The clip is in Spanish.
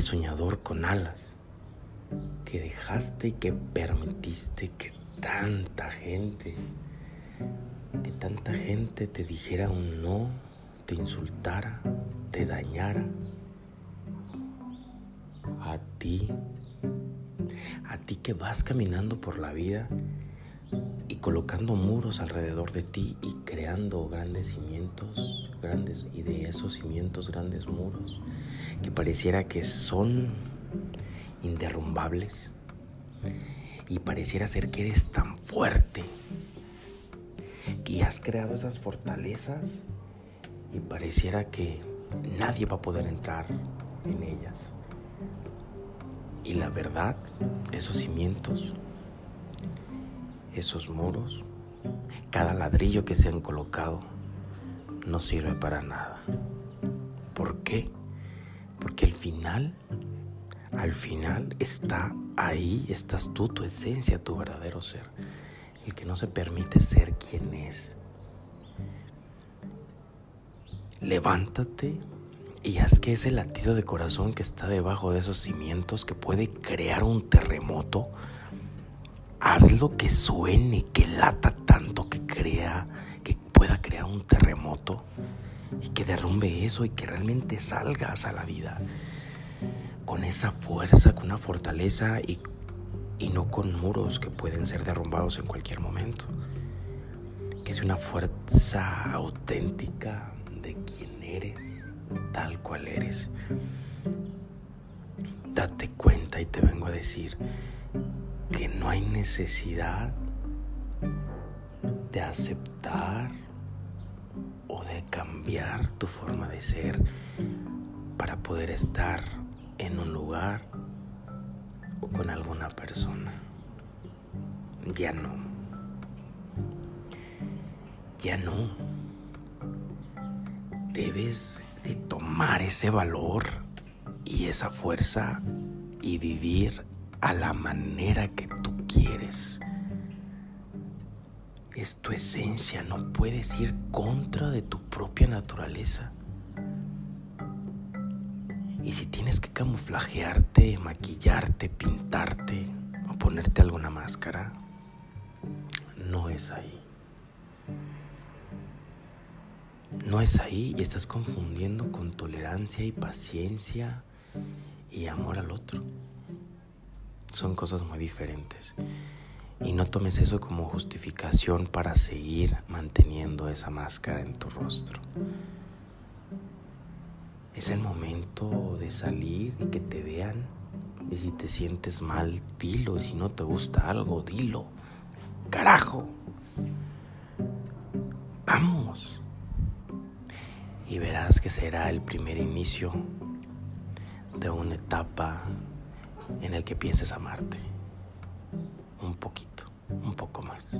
soñador con alas, que dejaste y que permitiste que tanta gente, que tanta gente te dijera un no, te insultara, te dañara. A ti, a ti que vas caminando por la vida y colocando muros alrededor de ti y creando grandes cimientos, grandes y de esos cimientos grandes muros que pareciera que son inderrumbables y pareciera ser que eres tan fuerte que has creado esas fortalezas y pareciera que nadie va a poder entrar en ellas. Y la verdad, esos cimientos esos muros, cada ladrillo que se han colocado, no sirve para nada. ¿Por qué? Porque al final, al final está ahí, estás tú, tu esencia, tu verdadero ser, el que no se permite ser quien es. Levántate y haz que ese latido de corazón que está debajo de esos cimientos, que puede crear un terremoto, hazlo que suene, que lata tanto, que crea, que pueda crear un terremoto y que derrumbe eso y que realmente salgas a la vida con esa fuerza, con una fortaleza y, y no con muros que pueden ser derrumbados en cualquier momento. Que es una fuerza auténtica de quien eres, tal cual eres. Date cuenta y te vengo a decir que no hay necesidad de aceptar o de cambiar tu forma de ser para poder estar en un lugar o con alguna persona. Ya no. Ya no. Debes de tomar ese valor y esa fuerza y vivir a la manera que tú quieres. Es tu esencia, no puedes ir contra de tu propia naturaleza. Y si tienes que camuflajearte, maquillarte, pintarte o ponerte alguna máscara, no es ahí. No es ahí y estás confundiendo con tolerancia y paciencia y amor al otro son cosas muy diferentes. Y no tomes eso como justificación para seguir manteniendo esa máscara en tu rostro. Es el momento de salir y que te vean. Y si te sientes mal, dilo. Y si no te gusta algo, dilo. Carajo. Vamos. Y verás que será el primer inicio de una etapa en el que pienses amarte. Un poquito, un poco más.